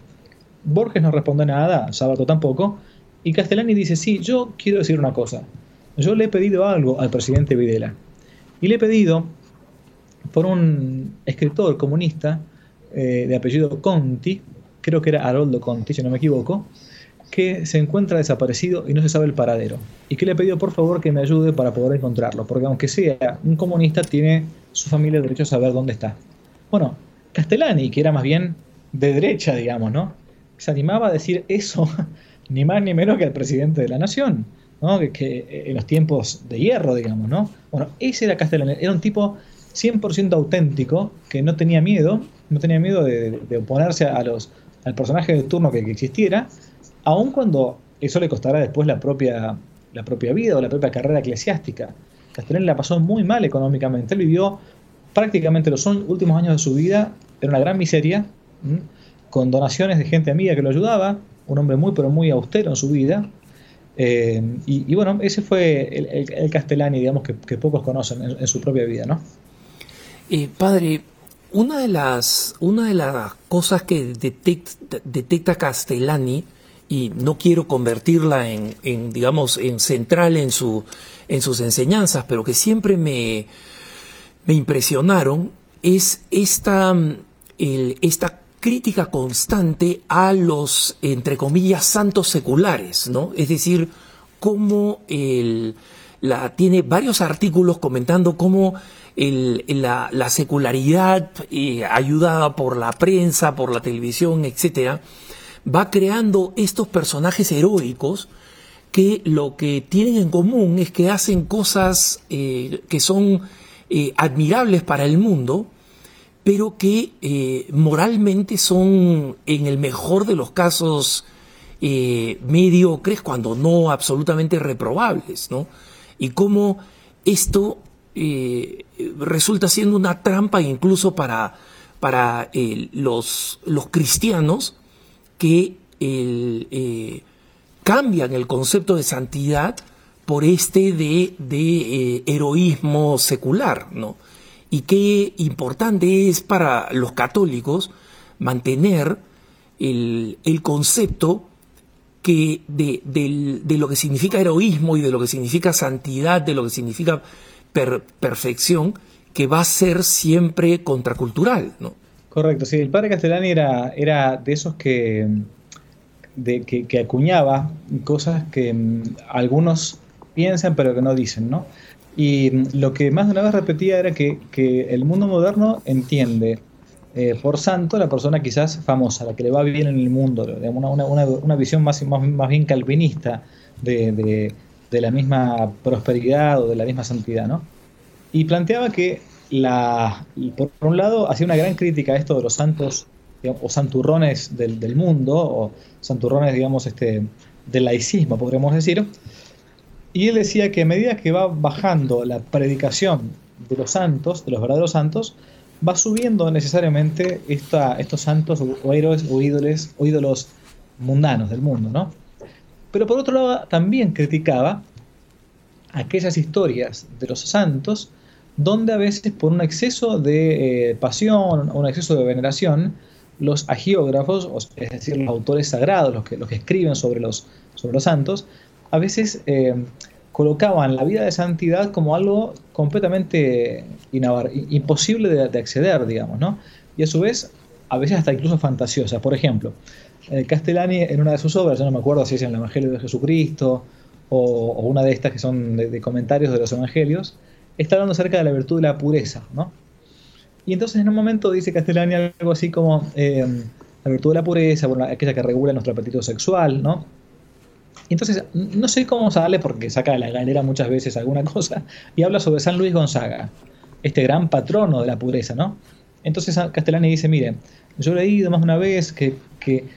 [SPEAKER 2] Borges no responde nada, Sábato tampoco, y Castellani dice, sí, yo quiero decir una cosa. Yo le he pedido algo al presidente Videla. Y le he pedido por un escritor comunista eh, de apellido Conti, creo que era Haroldo Conti, si no me equivoco, que se encuentra desaparecido y no se sabe el paradero. Y que le he pedido por favor que me ayude para poder encontrarlo, porque aunque sea un comunista, tiene su familia derecho a saber dónde está. Bueno, Castellani, que era más bien de derecha, digamos, ¿no? Se animaba a decir eso <laughs> ni más ni menos que el presidente de la nación, ¿no? que, en los tiempos de hierro, digamos, ¿no? Bueno, ese era Castellani, era un tipo 100% auténtico, que no tenía miedo, no tenía miedo de, oponerse a los, al personaje de turno que, existiera, aun cuando eso le costara después la propia, la propia vida o la propia carrera eclesiástica. Castellani la pasó muy mal económicamente, él vivió prácticamente los últimos años de su vida en una gran miseria, con donaciones de gente amiga que lo ayudaba, un hombre muy, pero muy austero en su vida. Eh, y, bueno, ese fue el, Castellani, digamos, que, pocos conocen en, su propia vida, ¿no?
[SPEAKER 1] Eh, padre, una de las, una de las cosas que detecta, Castellani, y no quiero convertirla en, digamos, en central en, su, en sus enseñanzas, pero que siempre me, me impresionaron, es esta, el, esta crítica constante a los, entre comillas, santos seculares, ¿no? Es decir, cómo el, la, tiene varios artículos comentando cómo la, la, secularidad, eh, ayudada por la prensa, por la televisión, etcétera, va creando estos personajes heroicos que lo que tienen en común es que hacen cosas eh, que son eh, admirables para el mundo, pero que moralmente son, en el mejor de los casos, mediocres, cuando no absolutamente reprobables, ¿no? Y cómo esto eh, resulta siendo una trampa incluso para, para los, los cristianos que cambian el concepto de santidad por este de, de heroísmo secular, ¿no? y qué importante es para los católicos mantener el, concepto que de, lo que significa heroísmo y de lo que significa santidad, de lo que significa perfección, que va a ser siempre contracultural. ¿no?
[SPEAKER 2] Correcto, sí, el padre Castellani era, era de esos que, de, que, acuñaba cosas que mm, algunos piensan pero que no dicen, ¿no? Y lo que más de una vez repetía era que, el mundo moderno entiende eh, por santo la persona quizás famosa, la que le va bien en el mundo, una, una, visión más, más, bien calvinista de, la misma prosperidad o de la misma santidad. ¿no? Y planteaba que, la, por un lado, hacía una gran crítica a esto de los santos o santurrones del, del, mundo, o santurrones, digamos, este, del laicismo, podríamos decir, y él decía que a medida que va bajando la predicación de los santos, de los verdaderos santos, va subiendo necesariamente estos santos o, héroes o ídolos, o ídolos mundanos del mundo, ¿no? Pero por otro lado también criticaba aquellas historias de los santos donde a veces por un exceso de eh, pasión o un exceso de veneración, los agiógrafos, es decir, los autores sagrados, los que, los que escriben sobre los, sobre los santos, a veces eh, colocaban la vida de santidad como algo completamente imposible de, acceder, digamos, ¿no? Y a su vez, a veces hasta incluso fantasiosa. Por ejemplo, eh, Castellani en una de sus obras, yo no me acuerdo si es en el Evangelio de Jesucristo o, una de estas que son de, comentarios de los Evangelios, está hablando acerca de la virtud de la pureza, ¿no? Y entonces en un momento dice Castellani algo así como eh, la virtud de la pureza, bueno, aquella que regula nuestro apetito sexual, ¿no? Entonces, no sé cómo darle porque saca de la galera muchas veces alguna cosa y habla sobre San Luis Gonzaga, este gran patrono de la pureza, ¿no? Entonces Castellani dice, mire, yo he leído más de una vez que,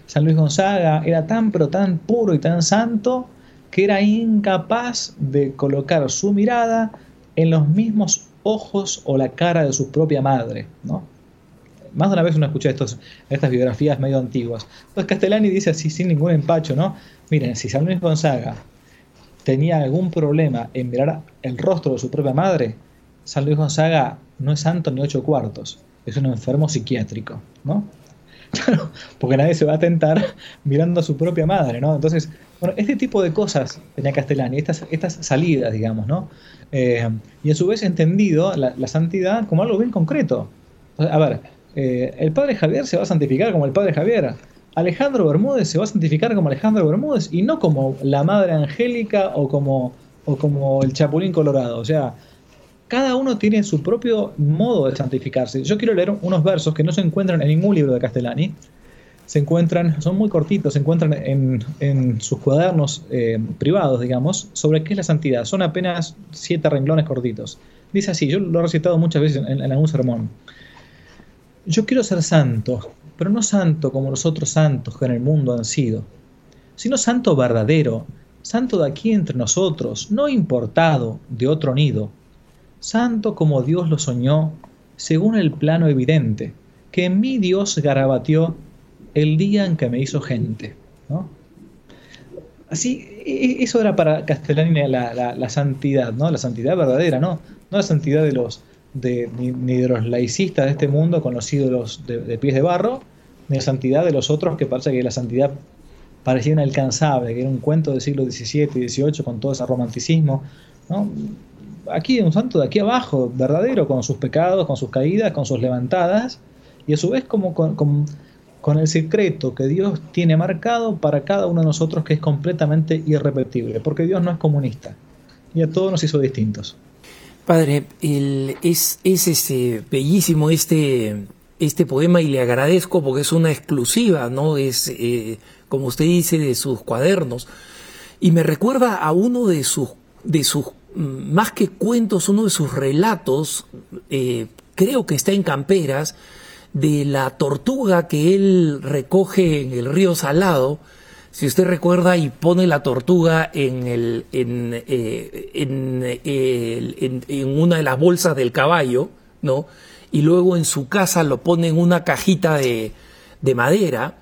[SPEAKER 2] San Luis Gonzaga era tan pero tan puro y tan santo que era incapaz de colocar su mirada en los mismos ojos o la cara de su propia madre, ¿no? Más de una vez uno escucha estos, estas biografías medio antiguas. Entonces Castellani dice así sin ningún empacho, ¿no? Miren, si San Luis Gonzaga tenía algún problema en mirar el rostro de su propia madre, San Luis Gonzaga no es santo ni ocho cuartos, es un enfermo psiquiátrico, ¿no? <laughs> Claro, porque nadie se va a tentar mirando a su propia madre, ¿no? Entonces, bueno, este tipo de cosas tenía Castellani, estas, estas salidas, digamos, ¿no? Eh, y a su vez entendido la, santidad como algo bien concreto. A ver, eh, el padre Javier se va a santificar como el padre Javier. Alejandro Bermúdez se va a santificar como Alejandro Bermúdez y no como la Madre Angélica o como, o como el Chapulín Colorado. O sea, cada uno tiene su propio modo de santificarse. Yo quiero leer unos versos que no se encuentran en ningún libro de Castellani. Se encuentran, son muy cortitos, se encuentran en, sus cuadernos eh, privados, digamos, sobre qué es la santidad. Son apenas siete renglones cortitos. Dice así, yo lo he recitado muchas veces en algún sermón. Yo quiero ser santo, pero no santo como los otros santos que en el mundo han sido, sino santo verdadero, santo de aquí entre nosotros, no importado de otro nido, santo como Dios lo soñó, según el plano evidente, que en mí Dios garabateó el día en que me hizo gente. Así, e, e, eso era para Castellani la, la, santidad, ¿no? La santidad verdadera, ¿no? No la santidad de los, de, ni, de los laicistas de este mundo con los ídolos de, pies de barro, ni la santidad de los otros que parece que la santidad parecía inalcanzable, que era un cuento del siglo XVII y XVIII con todo ese romanticismo. ¿no? Aquí un santo de aquí abajo, verdadero, con sus pecados, con sus caídas, con sus levantadas, y a su vez como con, con el secreto que Dios tiene marcado para cada uno de nosotros que es completamente irrepetible, porque Dios no es comunista, y a todos nos hizo distintos.
[SPEAKER 1] Padre, es, es este, bellísimo este, este poema y le agradezco porque es una exclusiva, ¿no? Es, eh, como usted dice, de sus cuadernos. Y me recuerda a uno de sus, de sus mm, más que cuentos, uno de sus relatos, eh, creo que está en Camperas, de la tortuga que él recoge en el río Salado si usted recuerda y pone la tortuga en, el, en, eh, en, una de las bolsas del caballo, ¿no? Y luego en su casa lo pone en una cajita de, de madera,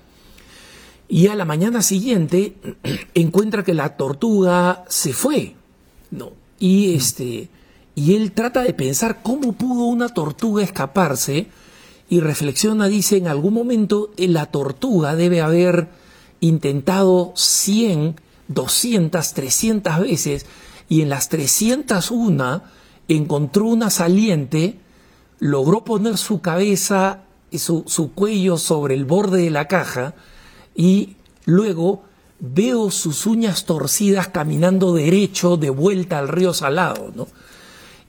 [SPEAKER 1] y a la mañana siguiente <clears throat> encuentra que la tortuga se fue, ¿no? Y este y él trata de pensar cómo pudo una tortuga escaparse y reflexiona, dice, en algún momento la tortuga debe haber intentado 100, 200, 300 veces y en las 301 encontró una saliente, logró poner su cabeza y su, su cuello sobre el borde de la caja y luego veo sus uñas torcidas caminando derecho de vuelta al río Salado, ¿no?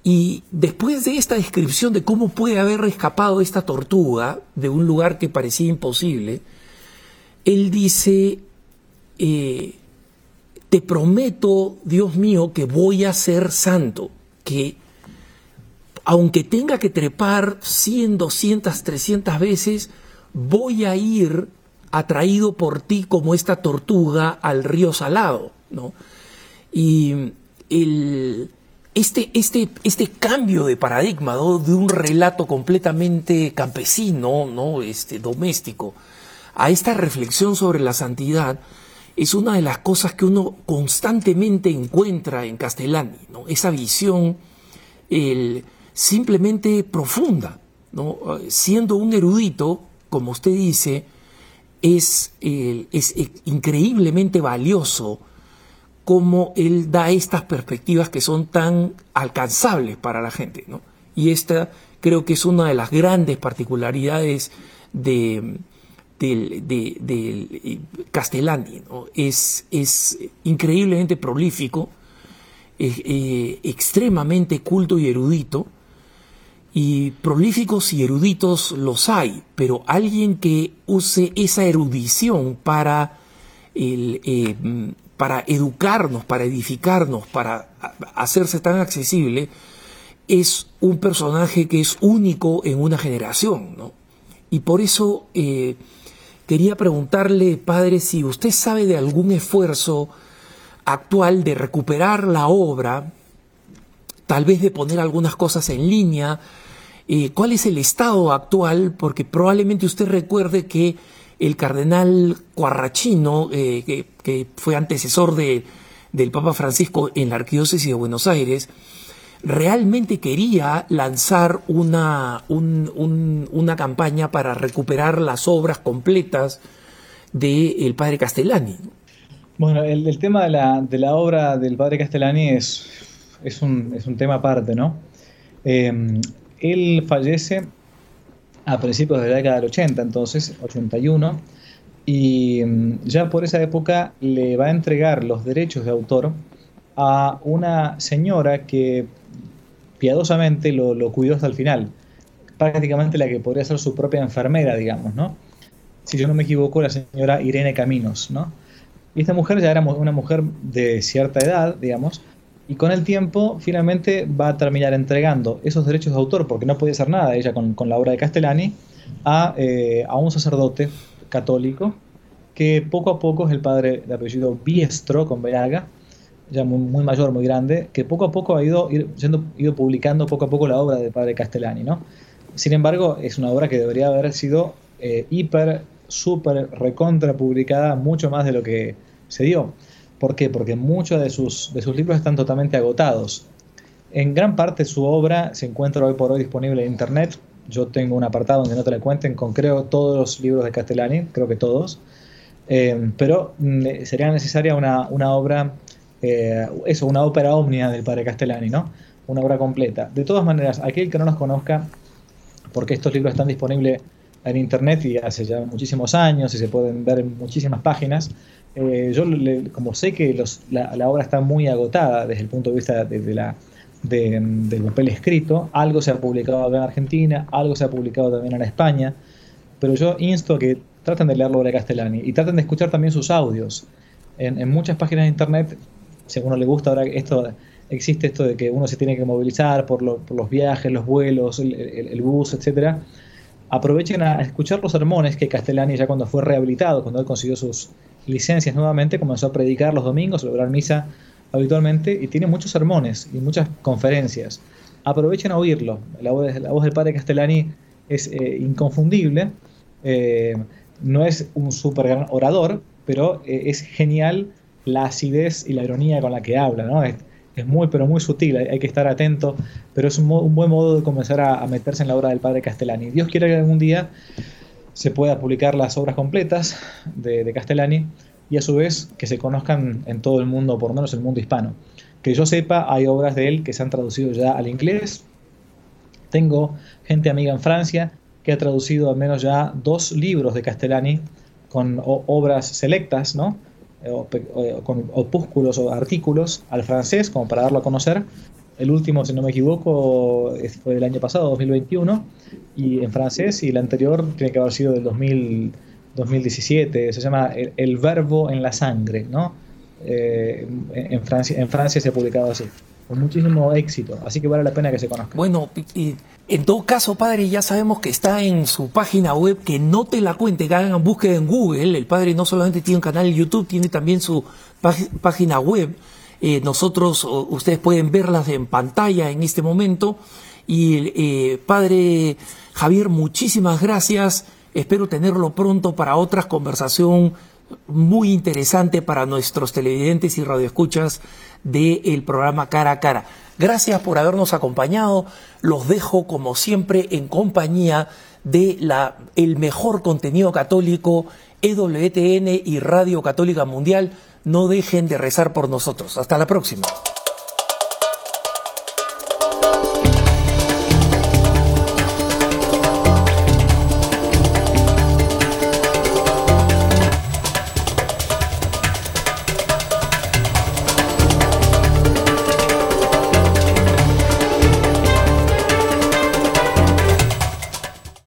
[SPEAKER 1] Y después de esta descripción de cómo puede haber escapado esta tortuga de un lugar que parecía imposible, él dice, eh, te prometo, Dios mío, que voy a ser santo, que aunque tenga que trepar 100, 200, 300 veces, voy a ir atraído por ti como esta tortuga al río salado, ¿no? Y este, este, este cambio de paradigma, de un relato completamente campesino, ¿no? Este, doméstico, a esta reflexión sobre la santidad es una de las cosas que uno constantemente encuentra en Castellani, ¿no? esa visión simplemente profunda. ¿no? Siendo un erudito, como usted dice, es, es increíblemente valioso cómo él da estas perspectivas que son tan alcanzables para la gente. ¿no? Y esta creo que es una de las grandes particularidades de, del, de, Castellani. Es, es, increíblemente prolífico, eh, extremadamente culto y erudito, y prolíficos y eruditos los hay, pero alguien que use esa erudición para, el, eh, para educarnos, para edificarnos, para hacerse tan accesible, es un personaje que es único en una generación, ¿no? Y por eso eh, Quería preguntarle, padre, si usted sabe de algún esfuerzo actual de recuperar la obra, tal vez de poner algunas cosas en línea. Eh, ¿Cuál es el estado actual? Porque probablemente usted recuerde que el cardenal Cuarrachino, eh, que, fue antecesor de, del Papa Francisco en la Arquidiócesis de Buenos Aires, realmente quería lanzar una, una campaña para recuperar las obras completas del padre Castellani.
[SPEAKER 2] Bueno, el, tema de la, de la, obra del padre Castellani es, es, un, es un tema aparte, ¿no? Em, él fallece a principios de la década del 80, entonces, 81, y em, ya por esa época le va a entregar los derechos de autor a una señora que piadosamente lo, cuidó hasta el final, prácticamente la que podría ser su propia enfermera, digamos, ¿no? Si yo no me equivoco, la señora Irene Caminos, ¿no? Y esta mujer ya era una mujer de cierta edad, digamos, y con el tiempo finalmente va a terminar entregando esos derechos de autor, porque no podía hacer nada ella con, la obra de Castellani, eh, a, un sacerdote católico que poco a poco es el padre de apellido Biestro, con Veraga, ya muy, mayor, muy grande, que poco a poco ha ido, ido publicando poco a poco la obra del padre Castellani. ¿no? Sin embargo, es una obra que debería haber sido eh, hiper súper recontra publicada, mucho más de lo que se dio. ¿Por qué? Porque muchos de sus, de sus libros están totalmente agotados. En gran parte su obra se encuentra hoy por hoy disponible en Internet. Yo tengo un apartado donde no te la cuenten con creo todos los libros de Castellani, creo que todos. Eh, pero mm, sería necesaria una, una obra, eh, eso, una ópera omnia del padre Castellani, ¿no? Una obra completa. De todas maneras, aquel que no los conozca, porque estos libros están disponibles en internet y hace ya muchísimos años y se pueden ver en muchísimas páginas. Eh, yo, como sé que la, obra está muy agotada desde el punto de vista de, la, del papel escrito, algo se ha publicado en Argentina, algo se ha publicado también en España, pero yo insto a que traten de leer la obra de Castellani y traten de escuchar también sus audios. En, muchas páginas de internet, si a uno le gusta ahora esto, existe esto de que uno se tiene que movilizar por, los viajes, los vuelos, el, bus, etcétera aprovechen a escuchar los sermones que Castellani ya cuando fue rehabilitado, cuando él consiguió sus licencias nuevamente, comenzó a predicar los domingos, celebrar misa habitualmente y tiene muchos sermones y muchas conferencias. Aprovechen a oírlo. La voz, la voz del padre Castellani es eh, inconfundible. Eh, no es un súper gran orador, pero eh, es genial la acidez y la ironía con la que habla. ¿no? es muy, pero muy sutil, hay, que estar atento, pero es un, buen modo de comenzar a, meterse en la obra del padre Castellani. Dios quiere que algún día se pueda publicar las obras completas de, Castellani y a su vez que se conozcan en todo el mundo, por lo menos el mundo hispano. Que yo sepa, hay obras de él que se han traducido ya al inglés. Tengo gente amiga en Francia que ha traducido al menos ya dos libros de Castellani con obras selectas, ¿no? Eh, con opúsculos o artículos al francés, como para darlo a conocer. El último, si no me equivoco, fue del año pasado, 2021, y en francés, y el anterior tiene que haber sido del 2017. Se llama El, verbo en la sangre, ¿no? Eh, en, Francia, en Francia se ha publicado así con muchísimo éxito, así que vale la pena que se conozca.
[SPEAKER 1] Bueno, en todo caso, padre, ya sabemos que está en su página web, que no te la cuente, que hagan búsqueda en Google. El padre no solamente tiene un canal en YouTube, tiene también su página web. Eh, nosotros, ustedes pueden verlas en pantalla en este momento. Y eh, padre Javier, muchísimas gracias. Espero tenerlo pronto para otra conversación muy interesante para nuestros televidentes y radioescuchas del programa Cara a Cara. Gracias por habernos acompañado. Los dejo como siempre en compañía de la, el mejor contenido católico, EWTN y Radio Católica Mundial. No dejen de rezar por nosotros. Hasta la próxima.